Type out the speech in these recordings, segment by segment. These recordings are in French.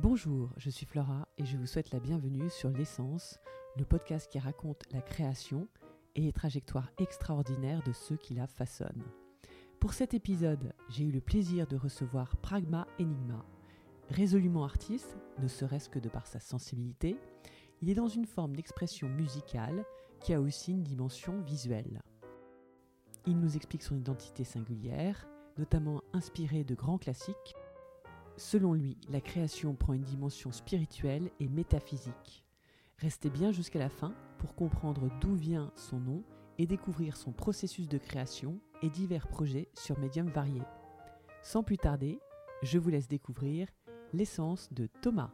Bonjour, je suis Flora et je vous souhaite la bienvenue sur L'essence, le podcast qui raconte la création et les trajectoires extraordinaires de ceux qui la façonnent. Pour cet épisode, j'ai eu le plaisir de recevoir Pragma Enigma. Résolument artiste, ne serait-ce que de par sa sensibilité, il est dans une forme d'expression musicale qui a aussi une dimension visuelle. Il nous explique son identité singulière, notamment inspirée de grands classiques. Selon lui, la création prend une dimension spirituelle et métaphysique. Restez bien jusqu'à la fin pour comprendre d'où vient son nom et découvrir son processus de création et divers projets sur médiums variés. Sans plus tarder, je vous laisse découvrir l'essence de Thomas.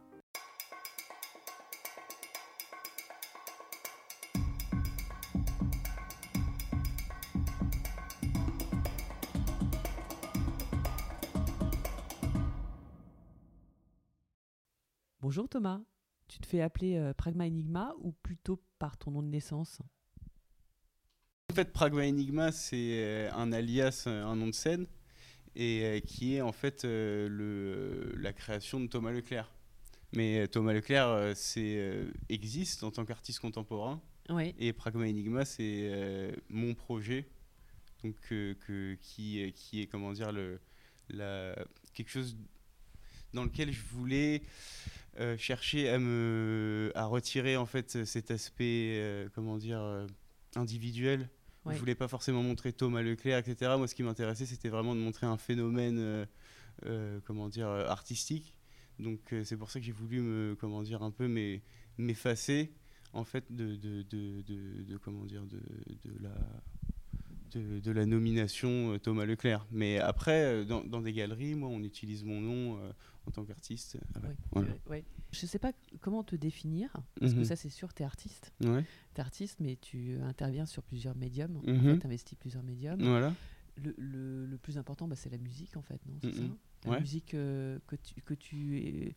Bonjour Thomas, tu te fais appeler euh, Pragma Enigma ou plutôt par ton nom de naissance? En fait, Pragma Enigma, c'est euh, un alias, euh, un nom de scène, et qui est en fait le, la création de Thomas Leclerc. Mais Thomas Leclerc existe en tant qu'artiste contemporain, Oui. et Pragma Enigma, c'est mon projet, donc, que, qui, qui est, comment dire, le, la, quelque chose dans lequel je voulais euh, chercher à me à retirer en fait cet aspect euh, comment dire euh, individuel. Ouais. je voulais pas forcément montrer Thomas Leclerc etc moi ce qui m'intéressait c'était vraiment de montrer un phénomène comment dire artistique. Donc c'est pour ça que j'ai voulu me comment dire un peu m'effacer en fait de de, de, de, comment dire de, de la de, de, la nomination Thomas Leclerc. Mais après, dans, dans, des galeries, moi, on utilise mon nom euh, en tant qu'artiste. Voilà. ouais. Je ne sais pas comment te définir, parce Mhm. que ça, c'est sûr, tu es artiste. Ouais, Tu es artiste, mais tu interviens sur plusieurs médiums. En Mhm. fait, tu investis plusieurs médiums. voilà. Le, le- le plus important, bah, c'est la musique, en fait, non Mhm. ça? La musique euh, que tu, que tu,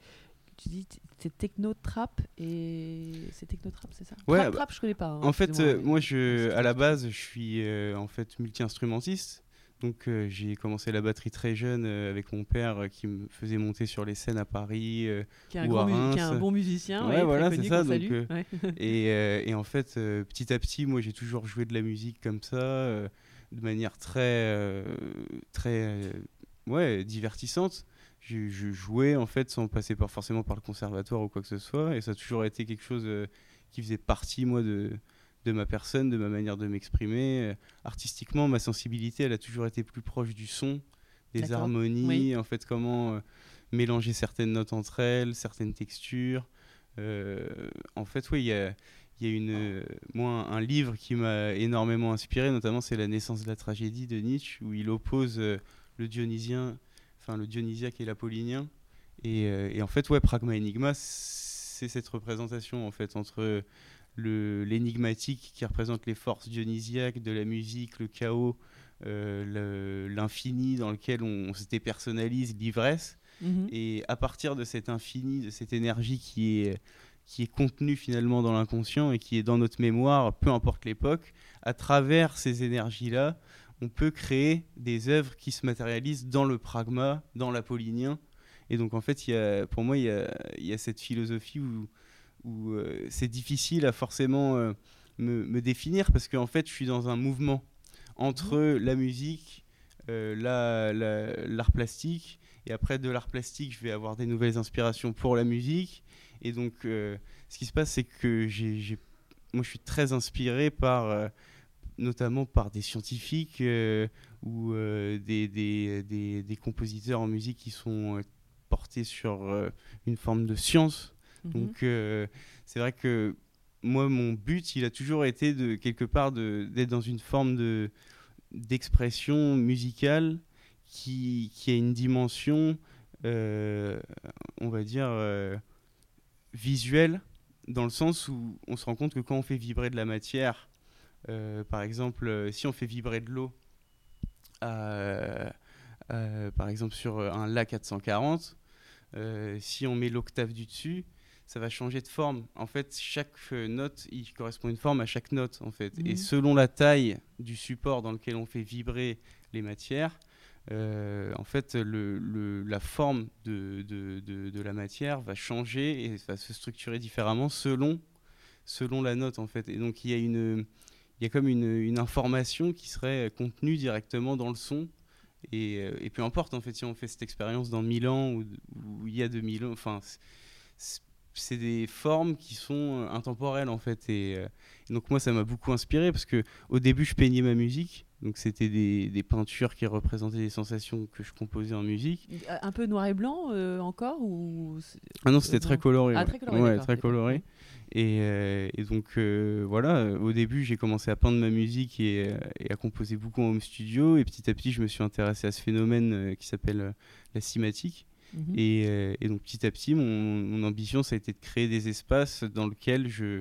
tu dis, c'est techno-trap et c'est techno-trap, c'est ça? Ouais, Trap, bah, trap, je connais pas. hein, En fait, euh, moi, je, à la base, je suis euh, en fait multi-instrumentiste. Donc, euh, j'ai commencé la batterie très jeune euh, avec mon père euh, qui me faisait monter sur les scènes à Paris. qui est un, ou grand à mu- qui est un Reims. bon musicien, Ouais, ouais, voilà, c'est ça, donc, Ouais. et, et en fait, petit à petit, moi, j'ai toujours joué de la musique comme ça, de manière très, très, ouais, divertissante. Je, je jouais en fait sans passer par, forcément par le conservatoire ou quoi que ce soit, et ça a toujours été quelque chose euh, qui faisait partie, moi, de, de ma personne, de ma manière de m'exprimer. Euh, artistiquement, ma sensibilité, elle a toujours été plus proche du son, des harmonies, Oui. en fait, comment euh, mélanger certaines notes entre elles, certaines textures. En fait, oui, il y a, il y a une, moi, un livre qui m'a énormément inspiré, notamment c'est La naissance de la tragédie de Nietzsche, où il oppose le dionysien, enfin le dionysiaque et l'apollinien. Et, euh, et en fait, ouais, Pragma Enigma, c'est cette représentation en fait entre l'énigmatique qui représente les forces dionysiaques de la musique, le chaos, euh, le- l'infini dans lequel on, on se dépersonnalise, l'ivresse. Mhm. Et à partir de cet infini, de cette énergie qui est, qui est contenue finalement dans l'inconscient et qui est dans notre mémoire, peu importe l'époque, à travers ces énergies-là, on peut créer des œuvres qui se matérialisent dans le pragma, dans l'apollinien. Et donc en fait, y a, pour moi, il y a, il y a cette philosophie où, où euh, c'est difficile à forcément euh, me, me définir parce qu'en fait, je suis dans un mouvement entre la musique, euh, la- la- l'art plastique, et après de l'art plastique, je vais avoir des nouvelles inspirations pour la musique. Et donc, ce qui se passe, c'est que j'ai, moi, je suis très inspiré par, notamment par des scientifiques euh, ou euh, des, des, des- des compositeurs en musique qui sont euh, portés sur une forme de science. Mhm. Donc, c'est vrai que moi, mon but, il a toujours été de quelque part d'être dans une forme de d'expression musicale qui, qui a une dimension, euh, on va dire, euh, visuelle, dans le sens où on se rend compte que quand on fait vibrer de la matière, par exemple, euh, si on fait vibrer de l'eau, euh, euh, par exemple sur un La 440, euh, si on met l'octave du dessus, ça va changer de forme. En fait, chaque euh, note, il correspond une forme à chaque note, en fait. Mhm. Et selon la taille du support dans lequel on fait vibrer les matières, euh, en fait, le, le- la forme de, de, de- de la matière va changer et va se structurer différemment selon, selon la note, en fait. Et donc, il y a, une, il y a comme une, une information qui serait contenue directement dans le son. Et, euh, et peu importe, en fait, si on fait cette expérience dans 1000 ans ou, ou il y a 2000 ans, enfin, c'est- des formes qui sont euh, intemporelles, en fait. Et, euh, et donc, moi, ça m'a beaucoup inspiré parce que au début, je peignais ma musique. Donc, c'était des, des peintures qui représentaient des sensations que je composais en musique. Un peu noir et blanc euh, encore ou Ah non, c'était très coloré. Ah, très coloré, Ouais, très coloré. Et, euh, et donc, euh, voilà, euh, au début, j'ai commencé à peindre ma musique et, et à composer beaucoup en home studio. Et petit à petit, je me suis intéressé à ce phénomène qui s'appelle la cinématique. Mhm. Et, et donc petit à petit, mon, mon ambition, ça a été de créer des espaces dans lesquels je,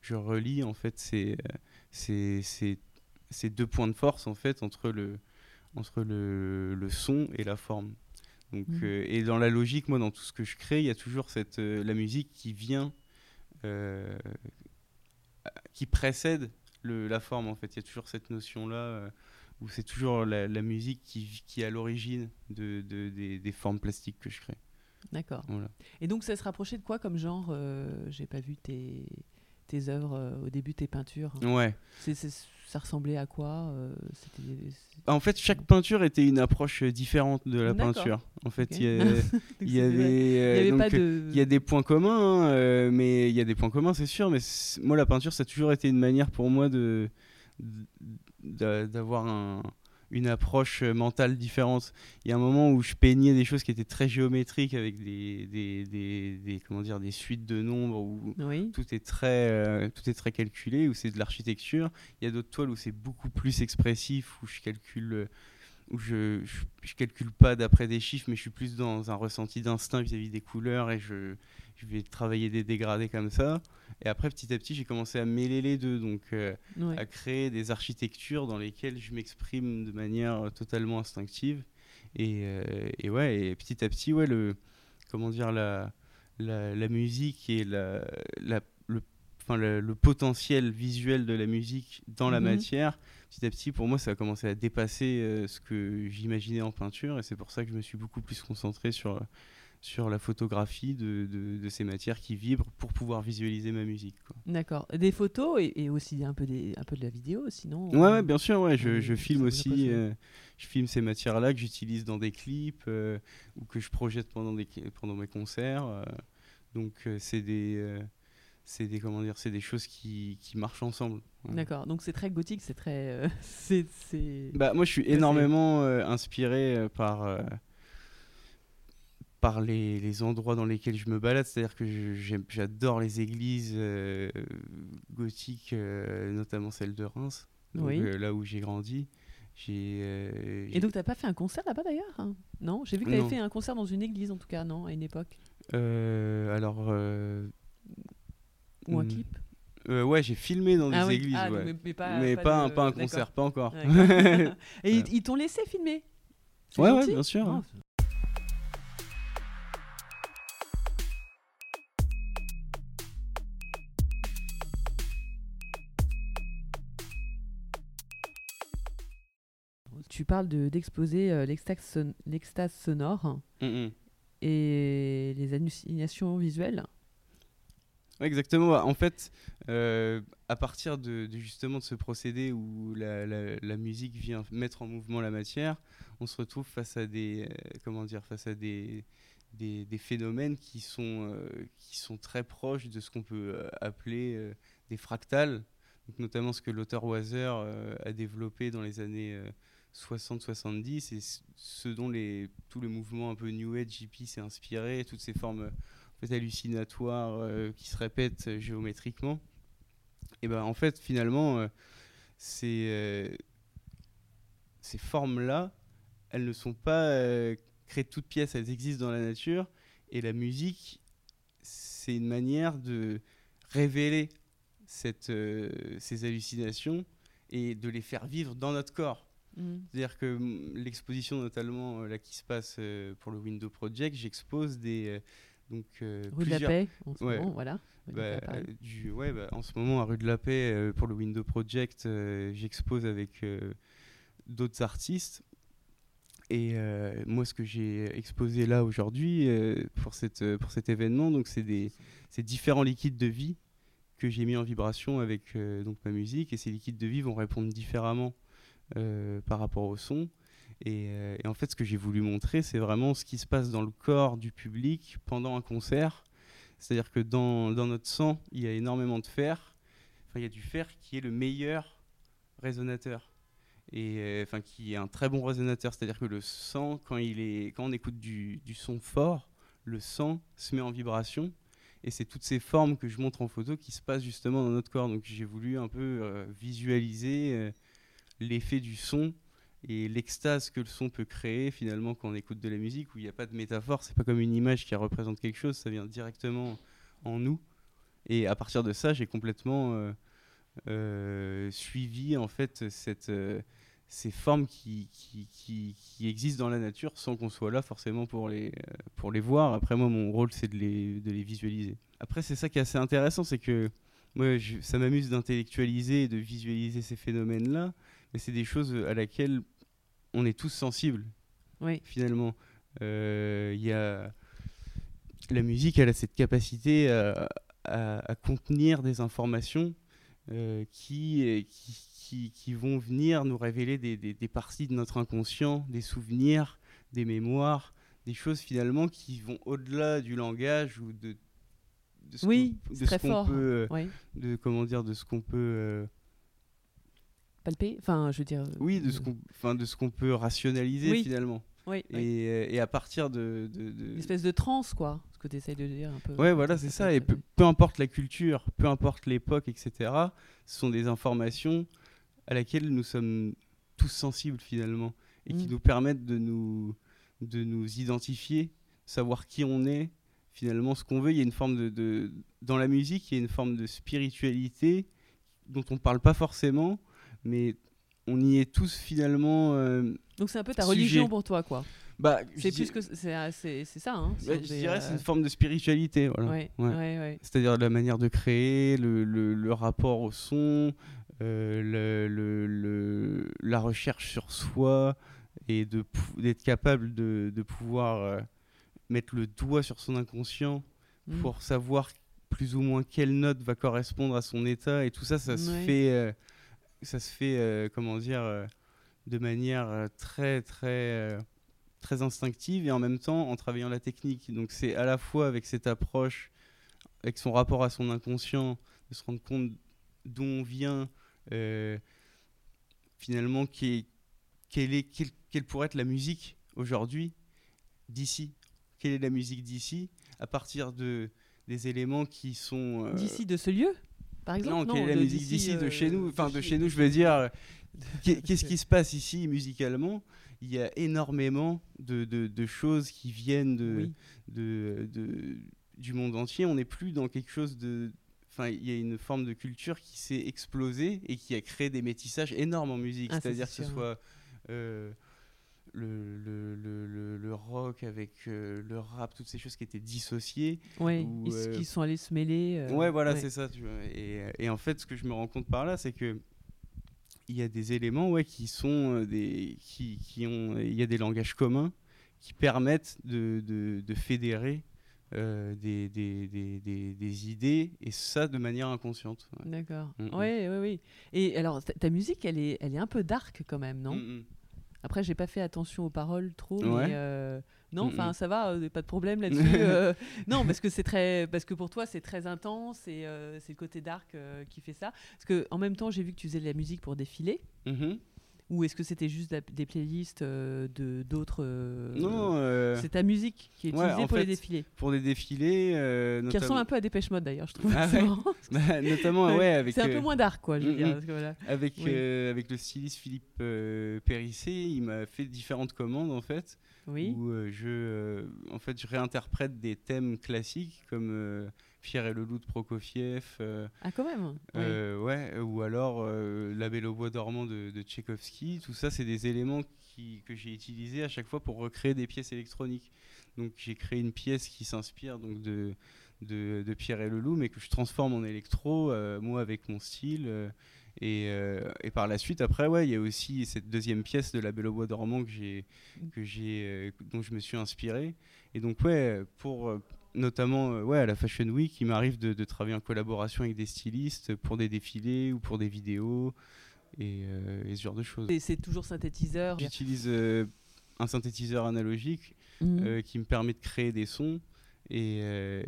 je relie en fait ces, ces, ces- ces deux points de force en fait entre le, entre le, le son et la forme. Donc, Mhm. euh, et dans la logique, moi, dans tout ce que je crée, il y a toujours cette, euh, la musique qui vient, qui précède le, la forme en fait. Il y a toujours cette notion-là euh, où c'est toujours la, la musique qui, qui est à l'origine de, de- des, des formes plastiques que je crée. D'accord. Voilà. Et donc, ça se rapprochait de quoi comme genre euh, J'ai pas vu tes, tes œuvres euh, au début, tes peintures? Ouais. C'est- ça ressemblait à quoi euh. En fait, chaque peinture était une approche euh, différente de la peinture. En fait, il y, a- Donc, il y c'était- avait, Il n'y avait donc, pas de. il y a des points communs, hein, euh, mais il y a des points communs, c'est sûr. Mais moi, la peinture, ça a toujours été une manière pour moi de d'a- d'avoir un- une approche euh, mentale différente. Il y a un moment où je peignais des choses qui étaient très géométriques avec des, des, des- des- comment dire, des suites de nombres où Oui. tout est très, euh, tout est très calculé, où c'est de l'architecture. Il y a d'autres toiles où c'est beaucoup plus expressif, où je calcule, euh, où je, je, je calcule pas d'après des chiffres, mais je suis plus dans un ressenti d'instinct vis-à-vis des couleurs et je, je vais travailler des dégradés comme ça. Et après, petit à petit, j'ai commencé à mêler les deux, donc euh, Ouais. à créer des architectures dans lesquelles je m'exprime de manière euh, totalement instinctive. Et, euh, et ouais, et petit à petit, ouais, le, comment dire, la, la, la musique et la, la, le, le, le potentiel visuel de la musique dans la Mhm. matière, petit à petit, pour moi, ça a commencé à dépasser euh, ce que j'imaginais en peinture. Et c'est pour ça que je me suis beaucoup plus concentré sur, sur la photographie de, de, de ces matières qui vibrent pour pouvoir visualiser ma musique. D'accord. Des photos et, et aussi un peu, des, un peu de la vidéo, sinon. Ouais, ouais, bien sûr, ouais. Je, euh, je filme aussi, euh, je filme ces matières-là que j'utilise dans des clips euh, ou que je projette pendant, des, pendant mes concerts. euh. donc, c'est des, c'est des, comment dire, c'est des choses qui, qui marchent ensemble. Ouais. D'accord. Donc c'est très gothique, c'est très. euh, c'est. Bah, moi, je suis énormément euh, inspiré par, euh, par les, les endroits dans lesquels je me balade. C'est-à-dire que j'adore les églises euh, gothiques, euh, notamment celle de Reims, donc, Oui. euh, là où j'ai grandi. Et donc t'as pas fait un concert là-bas d'ailleurs hein? Non? J'ai vu que t'avais Non. fait un concert dans une église en tout cas, non? À une époque alors, Ou un Hmm. clip? euh, ouais, j'ai filmé dans des Ah oui. églises, Ah, ouais. mais, mais pas, mais pas, un, de- pas un concert, pas encore. Et ils, ils t'ont laissé filmer? Ouais, ouais, bien sûr, ouais. Tu parles de- d'exposer euh, l'extase son- l'extase sonore Mm, mm. et les hallucinations visuelles. Ouais, exactement. En fait, euh, à partir de, de justement de ce procédé où la, la- la musique vient mettre en mouvement la matière, on se retrouve face à des, euh, comment dire, face à des, des, des phénomènes qui sont, euh, qui sont très proches de ce qu'on peut appeler des fractales, Donc, notamment ce que l'auteur Wazer a développé dans les années 60-70 et ce dont les, tout le mouvement un peu New Age hippie s'est inspiré, toutes ces formes hallucinatoires euh, qui se répètent euh, géométriquement. Et ben en fait finalement euh, ces, ces formes-là, elles ne sont pas créées de toutes pièces, elles existent dans la nature et la musique, c'est une manière de révéler cette, ces hallucinations et de les faire vivre dans notre corps. Mhm. C'est-à-dire que mm, l'exposition notamment euh, là qui se passe euh, pour le Window Project, j'expose des euh, donc Rue de la Paix, en ce Ouais. moment, voilà. Bah, du, ouais, bah, en ce moment à rue de la Paix pour le Window Project, j'expose avec d'autres artistes Et euh, moi, ce que j'ai exposé là aujourd'hui euh, pour, cette, pour cet événement, donc c'est des différents liquides de vie que j'ai mis en vibration avec euh, donc ma musique. Et ces liquides de vie vont répondre différemment par rapport au son. Et, euh, et en fait, ce que j'ai voulu montrer, c'est vraiment ce qui se passe dans le corps du public pendant un concert. C'est-à-dire que dans, dans notre sang, il y a énormément de fer. Enfin, il y a du fer qui est le meilleur résonateur et euh, enfin qui est un très bon résonateur. C'est-à-dire que le sang, quand, il est, quand on écoute du, du son fort, le sang se met en vibration. Et c'est toutes ces formes que je montre en photo qui se passent justement dans notre corps. Donc j'ai voulu un peu euh, visualiser euh, l'effet du son et l'extase que le son peut créer finalement quand on écoute de la musique où il n'y a pas de métaphore. C'est pas comme une image qui représente quelque chose, ça vient directement en nous. Et à partir de ça, j'ai complètement euh, euh, suivi en fait cette, euh, ces formes qui, qui, qui, existent dans la nature sans qu'on soit là forcément pour les, pour les voir. Après, moi, mon rôle, c'est de les, de les visualiser. Après, c'est ça qui est assez intéressant, c'est que moi, ça m'amuse d'intellectualiser et de visualiser ces phénomènes-là, mais c'est des choses à laquelle on est tous sensibles Oui. finalement. Euh, Il y a la musique, elle a cette capacité à, à- à contenir des informations euh, qui, euh, qui, qui- qui vont venir nous révéler des, des- des parties de notre inconscient, des souvenirs, des mémoires, des choses finalement qui vont au-delà du langage ou de, de ce Oui, qu'on- peut, euh, Oui. de comment dire, de ce qu'on peut, euh, Palper. Enfin, je veux dire. oui, de ce euh, qu'on, enfin, de ce qu'on peut rationaliser Oui. finalement. Oui. Et, euh, et à partir de, de- de- Une espèce de transe, quoi. Ce que tu essayes de dire un peu. Ouais, voilà, c'est ça. Et peu, peu importe la culture, peu importe l'époque, etc., ce sont des informations à laquelle nous sommes tous sensibles finalement et qui Mm. nous permettent de nous, de nous identifier, savoir qui on est, finalement ce qu'on veut. Il y a une forme de, de- Dans la musique, il y a une forme de spiritualité dont on ne parle pas forcément, mais on y est tous finalement. euh, Donc c'est un peu ta Sujet. religion pour toi, quoi. bah, C'est plus dis- que c'est c'est ça. Hein. sur je dirais euh, c'est une forme de spiritualité. Voilà. Ouais, Ouais. ouais, ouais. c'est-à-dire la manière de créer, le, le- le rapport au son, euh, le- la recherche sur soi et d'être capable de, de pouvoir euh, mettre le doigt sur son inconscient Mm. pour savoir plus ou moins quelle note va correspondre à son état et tout ça, ça se fait, euh, ça se fait, euh, comment dire, euh, de manière euh, très très très instinctive et en même temps en travaillant la technique. Donc c'est à la fois avec cette approche, avec son rapport à son inconscient, de se rendre compte d'où on vient, finalement, quelle, pourrait être la musique aujourd'hui d'ici. Quelle est la musique d'ici à partir de des éléments qui sont D'ici de ce lieu, par exemple. non, quelle est la musique d'ici, de euh, chez nous Enfin, de chez- nous, je veux dire, euh, qu'est- qu'est-ce qui se passe ici musicalement? Il y a énormément de, de- de choses qui viennent de, Oui. de, de- du monde entier. On n'est plus dans quelque chose de. Enfin, il y a une forme de culture qui s'est explosée et qui a créé des métissages énormes en musique. Ah, C'est-à-dire c'est que ce soit euh, le, le, le- le- rock avec euh, le rap, toutes ces choses qui étaient dissociées. Ouais, ou, ils- euh, qui sont allés se mêler. euh, Ouais, voilà, c'est ça. Tu vois. Et, euh, et en fait, ce que je me rends compte par là, c'est que il y a des éléments ouais, qui sont euh, des. Qui, qui ont, il y a des langages communs qui permettent de, de, de fédérer des, des, des, des, des idées, et ça de manière inconsciente. ouais. D'accord. Mm, mm. Ouais, ouais, oui. Et alors, ta, ta musique, elle est, elle est un peu dark quand même, non? Mm, mm. Après, j'ai pas fait attention aux paroles trop, Ouais. mais euh, non, Mm, enfin, mm. ça va, euh, pas de problème là-dessus. euh, non, parce que c'est très, parce que pour toi, c'est très intense et c'est le côté dark qui fait ça. Parce que en même temps, j'ai vu que tu faisais de la musique pour défiler. Mhm. Ou est-ce que c'était juste des playlists euh, de d'autres euh, Non, euh, C'est ta musique qui est utilisée pour les défilés. pour des défilés, Qui ressemble un peu à Dépêche Mode d'ailleurs, je trouve. Ah ouais. Bah, notamment, ouais, avec. c'est un peu moins dark, quoi, je veux mm, dire. mm. voilà. Avec, Oui. avec le styliste Philippe Périssé, il m'a fait différentes commandes en fait, Oui. où je, en fait, je réinterprète des thèmes classiques comme Pierre et le loup de Prokofiev, euh, Ah, quand même. Oui. euh, ouais, ou alors euh, La Belle au bois dormant de, de Tchaïkovski. Tout ça, c'est des éléments qui, que j'ai utilisés à chaque fois pour recréer des pièces électroniques. Donc j'ai créé une pièce qui s'inspire donc de, de, de Pierre et le loup, mais que je transforme en électro, moi avec mon style. Et, euh, et, par la suite, après, ouais, il y a aussi cette deuxième pièce de La Belle au Bois dormant que j'ai, que j'ai, euh, dont je me suis inspiré. Et donc, ouais, pour euh, notamment ouais, à la Fashion Week, il m'arrive de, de, travailler en collaboration avec des stylistes pour des défilés ou pour des vidéos et, et ce genre de choses. Et c'est toujours synthétiseur J'utilise un synthétiseur analogique mmh. qui me permet de créer des sons. Et,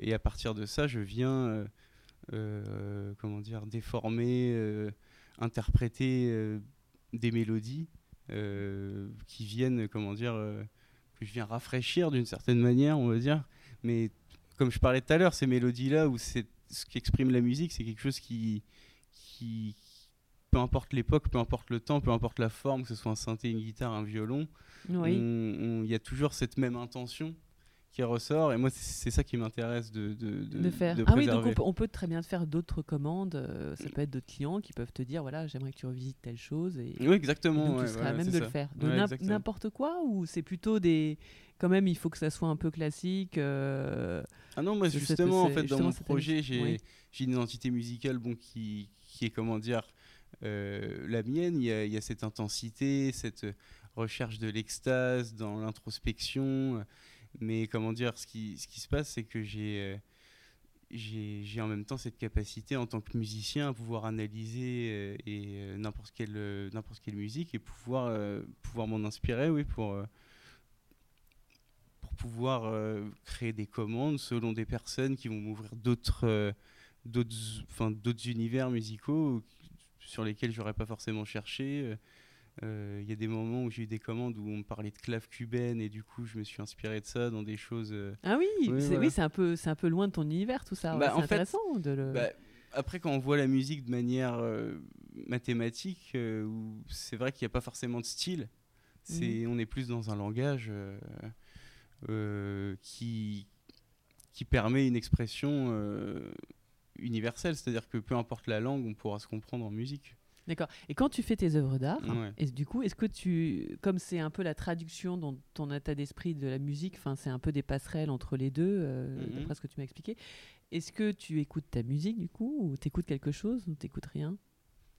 et, à partir de ça, je viens, comment dire, déformer interpréter euh, des mélodies euh, qui viennent, comment dire, euh, que je viens rafraîchir d'une certaine manière, on va dire. Mais comme je parlais tout à l'heure, ces mélodies-là, où c'est ce qui exprime la musique, c'est quelque chose qui, qui, peu importe l'époque, peu importe le temps, peu importe la forme, que ce soit un synthé, une guitare, un violon, il y a toujours cette même intention qui ressort. Et moi, c'est ça qui m'intéresse de, de, de, faire. ah oui, donc on peut, très bien faire d'autres commandes. Euh, ça peut être d'autres clients qui peuvent te dire voilà, j'aimerais que tu revisites telle chose. Et, oui, exactement. donc, tu seras à même de le faire. De n'importe quoi ou c'est plutôt des. Quand même, il faut que ça soit un peu classique. Euh, ah non, moi, justement, en fait, dans mon projet, j'ai une identité musicale bon, qui, qui est, comment dire, euh, la mienne. Il y, a, il y a cette intensité, cette recherche de l'extase dans l'introspection. Mais comment dire, ce qui, se passe, c'est que j'ai euh, j'ai en même temps cette capacité en tant que musicien à pouvoir analyser euh, euh, n'importe quelle musique et pouvoir m'en inspirer pour pouvoir créer des commandes selon des personnes qui vont m'ouvrir d'autres univers musicaux sur lesquels j'aurais pas forcément cherché il y a des moments où j'ai eu des commandes où on me parlait de clave cubaine et du coup je me suis inspiré de ça dans des choses. Euh, ah oui, c'est oui, un peu c'est un peu loin de ton univers tout ça. Bah, c'est intéressant de le. Bah, après quand on voit la musique de manière euh, mathématique, c'est vrai qu'il n'y a pas forcément de style. C'est mhm. on est plus dans un langage qui qui permet une expression universelle, c'est-à-dire que peu importe la langue, on pourra se comprendre en musique. D'accord. Et quand tu fais tes œuvres d'art, et du coup, est-ce que tu, comme c'est un peu la traduction dans ton état d'esprit de la musique, enfin c'est un peu des passerelles entre les deux, euh, mhm. d'après ce que tu m'as expliqué. Est-ce que tu écoutes ta musique du coup, ou t'écoutes quelque chose, ou t'écoutes rien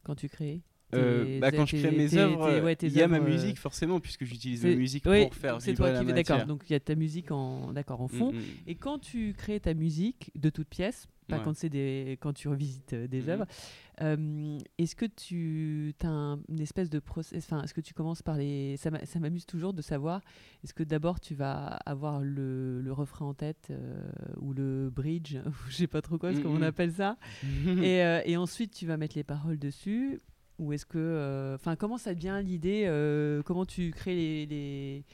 quand tu crées? Euh, bah, quand je crée mes œuvres, il y a ma euh, musique forcément puisque j'utilise la musique pour faire vibrer toi qui la D'accord, donc il y a ta musique en d'accord en fond. Mm, mm. Et quand tu crées ta musique de toutes pièces, pas quand c'est des quand tu revisites des mm, œuvres, euh, est-ce que tu as une espèce de process Enfin, est-ce que tu commences par les Ça m'amuse toujours de savoir. Est-ce que d'abord tu vas avoir le, le refrain en tête euh, ou le bridge, je sais pas trop quoi, comment on appelle ça, et, euh, et, ensuite tu vas mettre les paroles dessus. Ou est-ce que, enfin, comment ça devient l'idée Comment tu crées les, les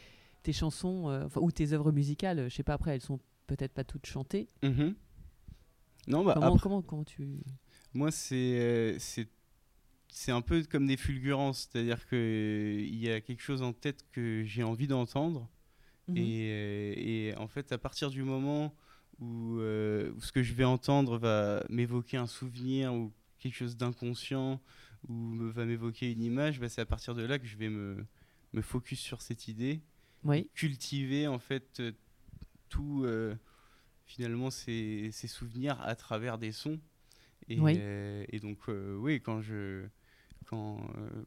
tes chansons ou tes œuvres musicales Je sais pas. Après, elles sont peut-être pas toutes chantées. Mm-hmm. Non, bah comment, comment, comment tu moi, c'est c'est un peu comme des fulgurances, c'est-à-dire qu'il y a quelque chose en tête que j'ai envie d'entendre. Mhm. Et, et, en fait, à partir du moment où, euh, où, ce que je vais entendre va m'évoquer un souvenir ou quelque chose d'inconscient ou va m'évoquer une image, bah, c'est à partir de là que je vais me, me focus sur cette idée, oui. cultiver en fait euh, tout euh, finalement ces, ces, souvenirs à travers des sons. Et, euh, et donc, euh, oui, quand je, quand, euh,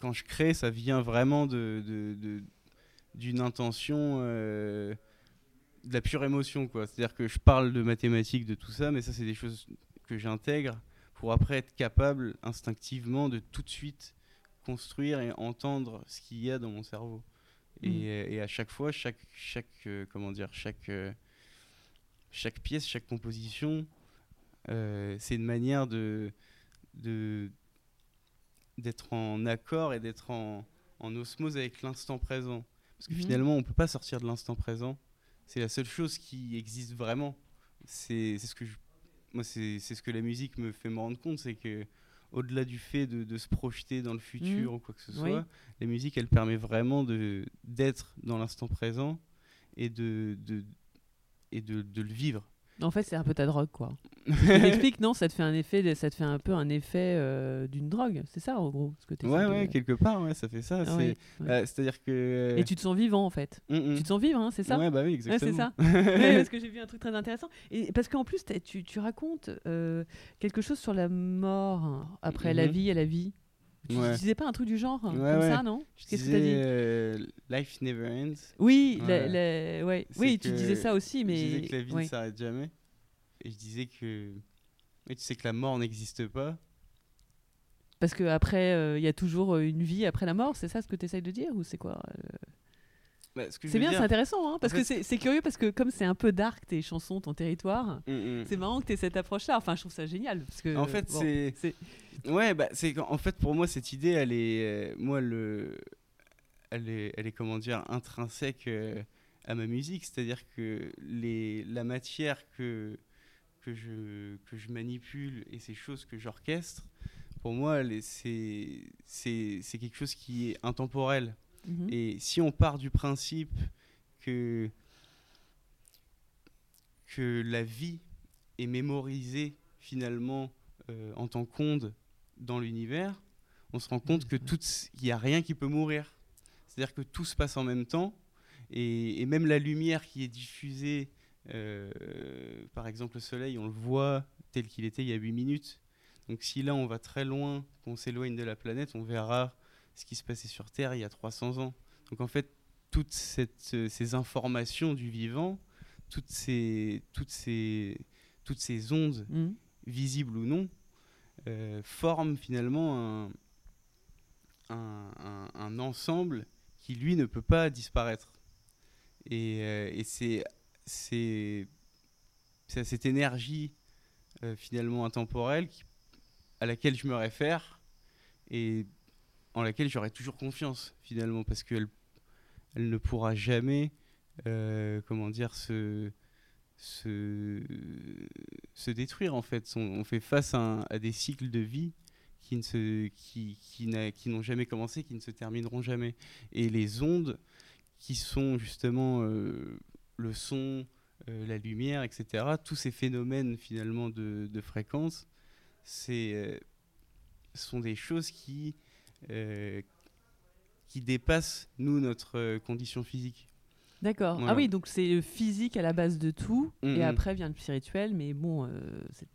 quand je crée, ça vient vraiment de, de, d'une intention, de la pure émotion. Quoi. C'est-à-dire que je parle de mathématiques, de tout ça, mais ça, c'est des choses que j'intègre pour après être capable instinctivement de tout de suite construire et entendre ce qu'il y a dans mon cerveau. Et, mmh. et, à chaque fois, chaque, chaque, comment dire, chaque, chaque pièce, chaque composition euh, c'est une manière de, d'être en accord et d'être en, osmose avec l'instant présent. Parce que mhm. finalement, on ne peut pas sortir de l'instant présent. C'est la seule chose qui existe vraiment. C'est, ce que moi, c'est, ce que la musique me fait me rendre compte, c'est que au-delà du fait de, se projeter dans le futur mhm. ou quoi que ce soit, la musique, elle permet vraiment de, d'être dans l'instant présent et de, de et de, de, le vivre. En fait, c'est un peu ta drogue, quoi. T'expliques, non Ça te fait un effet, ça te fait un peu un effet euh, d'une drogue, c'est ça en gros ce que Ouais, ouais, quelque part, ouais, ça fait ça. Ah c'est, ouais, ouais. à dire que. Et tu te sens vivant en fait. Mm, mm. Tu te sens vivre, hein, c'est ça Ouais, bah oui, Ouais, exactement. c'est ça. Ouais, parce que j'ai vu un truc très intéressant. Et parce qu'en plus, tu, tu racontes euh, quelque chose sur la mort hein, après la Mhm. vie à la vie. Tu Ouais. disais pas un truc du genre hein, Ouais, comme ouais. ça, non Qu'est-ce que t'as dit? disais, euh, Life never ends. Oui, la- Ouais. la- ouais. C'est oui, tu disais ça aussi, mais Je disais que la vie ne s'arrête jamais. Et je disais que. Oui, tu sais que la mort n'existe pas. parce que après, il y a toujours euh, une vie après la mort. C'est ça ce que tu essayes de dire ou c'est quoi euh? Bah, C'est bien, dire- c'est intéressant, hein, parce fait- que c'est curieux parce que comme c'est un peu dark tes chansons, ton territoire. Mm, mm. C'est marrant que tu aies cette approche-là. Enfin, je trouve ça génial. Parce que, En fait, bon, c'est-. Ouais, bah, c'est en fait pour moi cette idée, elle est, euh, moi le, elle est, elle est comment dire intrinsèque euh, à ma musique, c'est-à-dire que les, la matière que que je que je manipule et ces choses que j'orchestre, pour moi, c'est quelque chose qui est intemporel. Mhm. Et si on part du principe que, que la vie est mémorisée finalement euh, en tant qu'onde dans l'univers, on se rend compte que tout, il n'y a rien qui peut mourir. C'est-à-dire que tout se passe en même temps, et, et même la lumière qui est diffusée, euh, par exemple le soleil, on le voit tel qu'il était il y a 8 minutes. Donc si là on va très loin, qu'on s'éloigne de la planète, on verra ce qui se passait sur Terre il y a 300 ans. Donc en fait, toutes cette, euh, ces informations du vivant, toutes ces, toutes ces, toutes ces ondes, Mhm. visibles ou non, euh, forment finalement un, un, un- un ensemble qui, lui, ne peut pas disparaître. Et, euh, et c'est c'est c'est à cette énergie euh, finalement intemporelle qui- à laquelle je me réfère et en laquelle j'aurai toujours confiance finalement parce qu'elle elle ne pourra jamais euh, comment dire se, se, se détruire en fait. On, fait face à, des cycles de vie qui ne se qui, qui, n'ont jamais commencé qui ne se termineront jamais. Et les ondes qui sont justement euh, le son euh, la lumière etc tous ces phénomènes finalement de, de fréquence c'est sont des choses qui qui dépassent nous notre euh, condition physique D'accord. Voilà. Ah oui, donc c'est le physique à la base de tout, Mhm. et après vient le spirituel, mais bon, euh, c'est-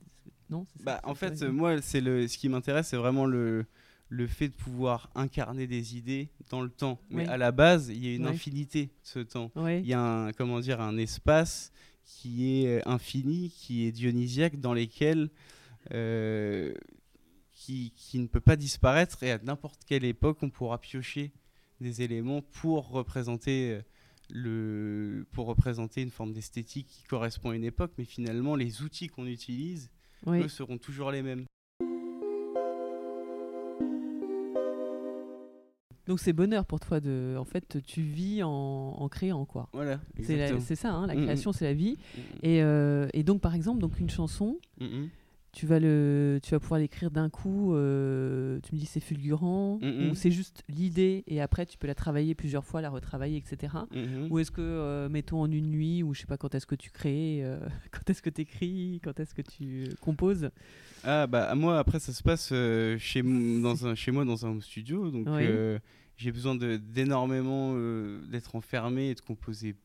non Bah, en fait, euh, moi, c'est le, ce qui m'intéresse, c'est vraiment le, le fait de pouvoir incarner des idées dans le temps. Mais Oui. à la base, il y a une infinité de ce temps. Il y a un, comment dire, un espace qui est euh, infini, qui est dionysiaque, dans lesquels euh, qui, qui ne peut pas disparaître et à n'importe quelle époque, on pourra piocher des éléments pour représenter euh, le pour représenter une forme d'esthétique qui correspond à une époque mais finalement les outils qu'on utilise Oui. eux seront toujours les mêmes. Donc c'est bonheur pour toi de, en fait, tu vis en, en créant quoi. Voilà, C'est ça, hein, la Mhm. création, c'est la vie. Et, euh, et donc par exemple, donc une chanson. Tu vas le, tu vas pouvoir l'écrire d'un coup. euh, tu me dis c'est fulgurant ou c'est juste l'idée et après tu peux la travailler plusieurs fois, la retravailler, etc. Mhm. Ou est-ce que, euh, mettons en une nuit, ou je sais pas quand est-ce que tu crées, euh, quand est-ce que tu écris, quand est-ce que tu composes? Ah bah moi après ça se passe chez, m- dans un, chez moi dans un studio donc Oui. j'ai besoin d'énormément d'être enfermé et de composer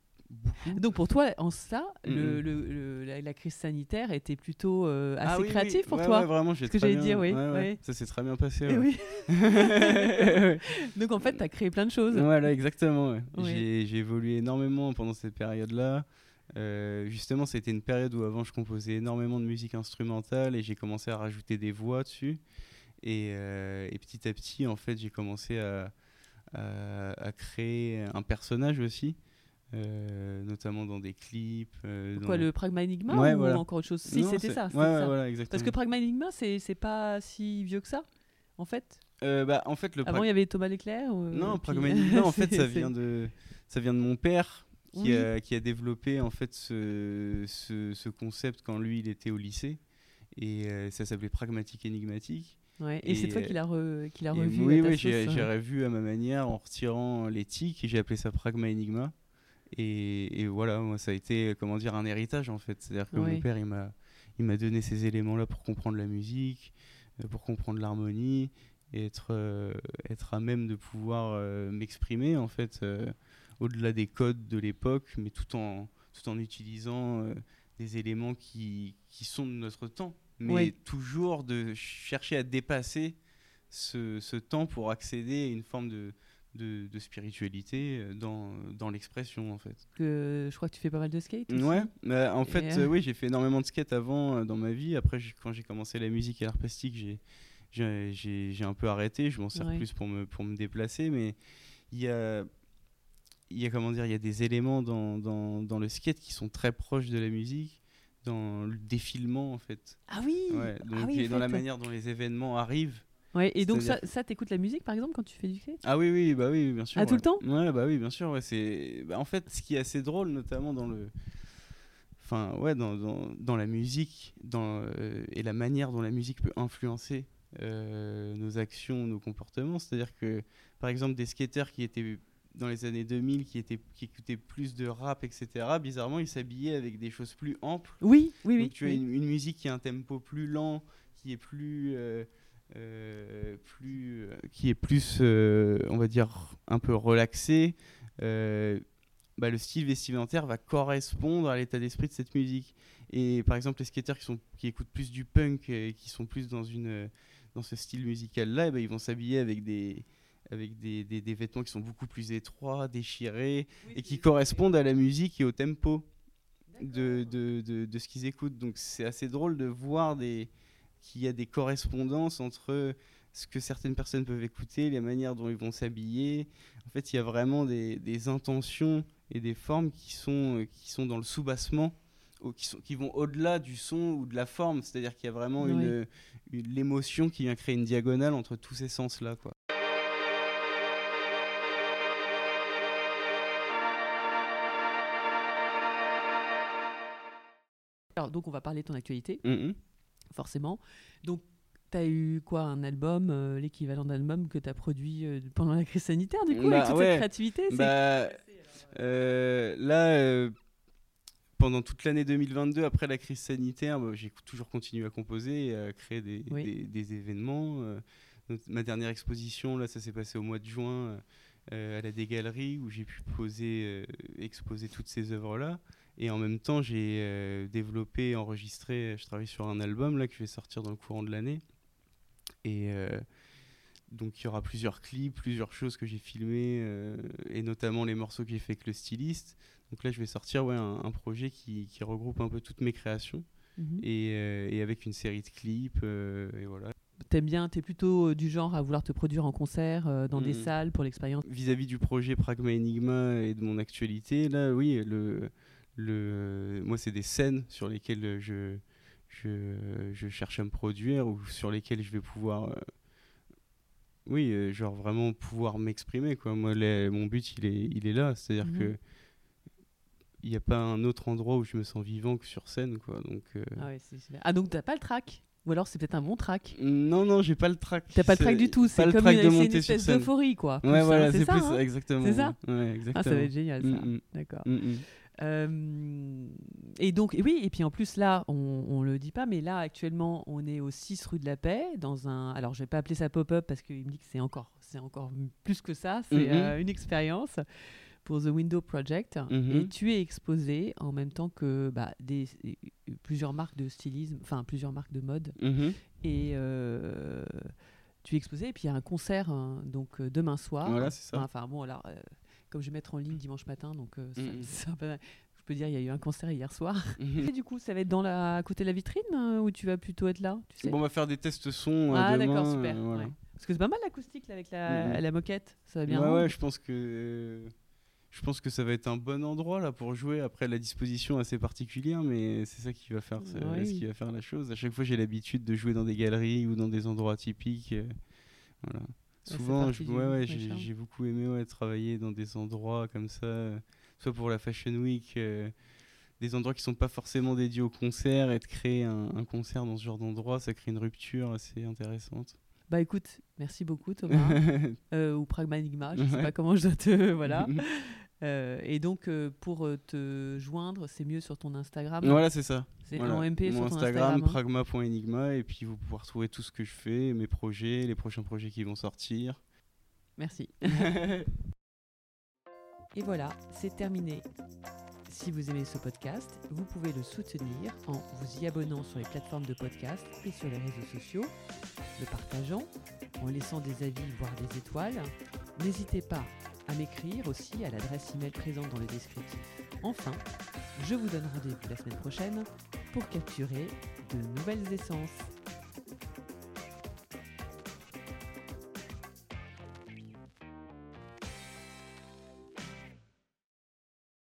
beaucoup. Donc pour toi, en ça, le- le- la, la crise sanitaire était plutôt euh, assez Ah oui, oui. créative pour Ouais, toi ouais, vraiment, j'ai Ce que très j'allais dire, oui, ouais. Ça s'est très bien passé. Oui. Donc en fait, tu as créé plein de choses. Voilà, exactement. Oui. J'ai- évolué énormément pendant cette période-là. Euh, justement, c'était une période où avant je composais énormément de musique instrumentale et j'ai commencé à rajouter des voix dessus. Et, euh, et petit à petit, en fait, j'ai commencé à, à, à créer un personnage aussi, notamment dans des clips. euh, Quoi, dans- le Pragma Enigma Ouais, ou voilà. encore autre chose? Si, c'était c'est- ça. Ouais, c'était ouais, ça. voilà, exactement. Parce que Pragma Enigma, c'est c'est pas si vieux que ça, en fait? Euh, bah, en fait, le Avant, il y avait Thomas Leclerc ou- Non, puis- Pragma Enigma, en fait, C'est- ça c'est- vient de, ça vient de mon père qui, Oui. a, qui a développé en fait ce, ce, ce concept quand lui il était au lycée et euh, ça s'appelait pragmatique énigmatique. Ouais, Et, c'est Et, toi euh, qui l'as re- revu. oui, oui, j'ai hein. revu à ma manière en retirant les tics et j'ai appelé ça pragma enigma. Et, et voilà, moi, ça a été, comment dire, un héritage en fait. C'est-à-dire que Oui. mon père, il m'a, il m'a donné ces éléments-là pour comprendre la musique, euh, pour comprendre l'harmonie, et être, euh, être à même de pouvoir euh, m'exprimer en fait, euh, au-delà des codes de l'époque, mais tout en, tout en utilisant euh, des éléments qui, qui sont de notre temps. Mais Oui. toujours de chercher à dépasser ce, ce temps pour accéder à une forme de, de, de spiritualité euh, dans, dans l'expression en fait. Que, je crois que tu fais pas mal de skate. aussi. Ouais, bah, en fait, Et, euh, oui, j'ai fait énormément de skate avant euh, dans ma vie. Après, quand j'ai commencé la musique et l'art plastique, j'ai- j'ai un peu arrêté. Je m'en sers Ouais. plus pour me, pour me déplacer. Mais il y a, il y a, comment dire, il y a des éléments dans, dans, dans le skate qui sont très proches de la musique, dans le défilement en fait. Ah oui. Ouais, donc, ah oui, et dans la manière dont les événements arrivent. Ouais, et donc ça, ça t'écoutes la musique par exemple quand tu fais du skate? Ah oui, oui, bah oui, bien sûr. Ah, tout le temps? Ouais, bah oui, bien sûr. Ouais, c'est... bah, en fait, ce qui est assez drôle, notamment dans le. Enfin, ouais, dans, dans, dans la musique dans, euh, et la manière dont la musique peut influencer euh, nos actions, nos comportements. C'est-à-dire que, par exemple, des skateurs qui étaient dans les années 2000, qui, étaient, qui écoutaient plus de rap, etc., bizarrement, ils s'habillaient avec des choses plus amples. Oui, oui, oui. Donc tu as oui. une, une musique qui a un tempo plus lent, qui est plus, euh, plus, euh, qui est plus, euh, on va dire, un peu relaxé. Euh, bah, le style vestimentaire va correspondre à l'état d'esprit de cette musique. Et par exemple, les skateurs qui, sont, qui écoutent plus du punk et qui sont plus dans, une, dans ce style musical-là, eh ben, ils vont s'habiller avec des avec des, des- des vêtements qui sont beaucoup plus étroits, déchirés, et qui correspondent à la musique et au tempo de, de, de, de ce qu'ils écoutent. Donc c'est assez drôle de voir des, qu'il y a des correspondances entre ce que certaines personnes peuvent écouter, les manières dont ils vont s'habiller. En fait, il y a vraiment des, des intentions et des formes qui sont, euh, qui sont dans le sous-bassement, ou qui, sont, qui vont au-delà du son ou de la forme. C'est-à-dire qu'il y a vraiment Oui. une, une- l'émotion qui vient créer une diagonale entre tous ces sens-là. Quoi. Alors, donc on va parler de ton actualité, Mhm. Forcément. Donc tu as eu quoi Un album, euh, l'équivalent d'album que tu as produit euh, pendant la crise sanitaire, du coup, Bah, avec toute ouais. cette créativité Bah, euh, là, euh, pendant toute l'année 2022, après la crise sanitaire, bah, j'ai toujours continué à composer et à créer des, Oui. des- des événements. ma dernière exposition, là, ça s'est passé au mois de juin à la Des Galeries où j'ai pu poser, exposer toutes ces œuvres-là. Et en même temps, j'ai euh, développé, enregistré, je travaille sur un album là, que je vais sortir dans le courant de l'année. Et euh, donc il y aura plusieurs clips, plusieurs choses que j'ai filmées, euh, et notamment les morceaux que j'ai fait avec le styliste. Donc là, je vais sortir ouais, un, un projet qui, qui regroupe un peu toutes mes créations, Mhm. et, et avec une série de clips, et voilà. T'aimes bien, t'es plutôt du genre à vouloir te produire en concert, euh, dans des Mhm. salles pour l'expérience? Vis-à-vis du projet Pragma Enigma et de mon actualité, là, oui, le, le, moi, c'est des scènes sur lesquelles je, je, je cherche à me produire ou sur lesquelles je vais pouvoir, euh, oui, euh, genre vraiment pouvoir m'exprimer, quoi. Moi, les- mon but, il est, il est là, c'est-à-dire Mhm. que il n'y a pas un autre endroit où je me sens vivant que sur scène, quoi. Donc, euh, Ah, ouais, c'est super. Ah, donc t'as pas le track Ou alors c'est peut-être un bon track non, non, j'ai pas le track. T'as pas le track du tout, c'est comme une, de c'est une espèce d'euphorie, quoi. Ouais, plus, voilà, c'est ça, plus hein exactement. C'est ça? Ouais, Ah, exactement. ça va être génial, ça. Mm, mm, D'accord. mm. Euh, et donc, et oui, et puis en plus, là, on, on le dit pas, mais là, actuellement, on est au 6 rue de la Paix, dans un. Alors, je vais pas appeler ça pop-up parce qu'il me dit que c'est encore, c'est encore plus que ça, c'est Mhm. euh, une expérience pour The Window Project. Mhm. Et tu es exposé en même temps que bah, des, plusieurs marques de stylisme, enfin, plusieurs marques de mode. Mhm. Et euh, tu es exposé, et puis il y a un concert hein, donc demain soir. Voilà, c'est ça. Enfin bon, alors, comme je vais mettre en ligne dimanche matin, donc euh, ça- un peu- je peux dire il y a eu un concert hier soir. Mhm. Et du coup, ça va être dans la, à côté de la vitrine euh, ou tu vas plutôt être là tu sais? Bon, on va faire des tests son euh, Ah d'accord, super. euh, voilà. ouais. Parce que c'est pas mal l'acoustique avec la, Mhm. la moquette, ça va bien? ouais, je pense que je pense que ça va être un bon endroit là pour jouer. Après, la disposition assez particulière, mais c'est ça qui va faire, ce- Oui. ce qui va faire la chose. À chaque fois, j'ai l'habitude de jouer dans des galeries ou dans des endroits euh, voilà. Souvent, du- ouais, ouais, j'ai charme. j'ai beaucoup aimé ouais, travailler dans des endroits comme ça, soit pour la Fashion Week, euh, des endroits qui sont pas forcément dédiés au concert, et de créer un, un concert dans ce genre d'endroit, ça crée une rupture assez intéressante. Bah écoute, merci beaucoup Thomas. Euh, ou Pragmanigma, je sais Ouais. pas comment je dois te. Voilà. Euh, et donc, euh, pour te joindre, c'est mieux sur ton Instagram. Voilà, c'est ça. C'est Voilà. en MP Mon sur ton Instagram, Instagram. hein. pragma.enigma, et puis vous pouvez retrouver tout ce que je fais, mes projets, les prochains projets qui vont sortir. Merci. Et voilà, c'est terminé. Si vous aimez ce podcast, vous pouvez le soutenir en vous y abonnant sur les plateformes de podcast et sur les réseaux sociaux, le partageant, en laissant des avis, voire des étoiles. N'hésitez pas à m'écrire aussi à l'adresse email présente dans le descriptif. Enfin, je vous donne rendez-vous la semaine prochaine pour capturer de nouvelles essences.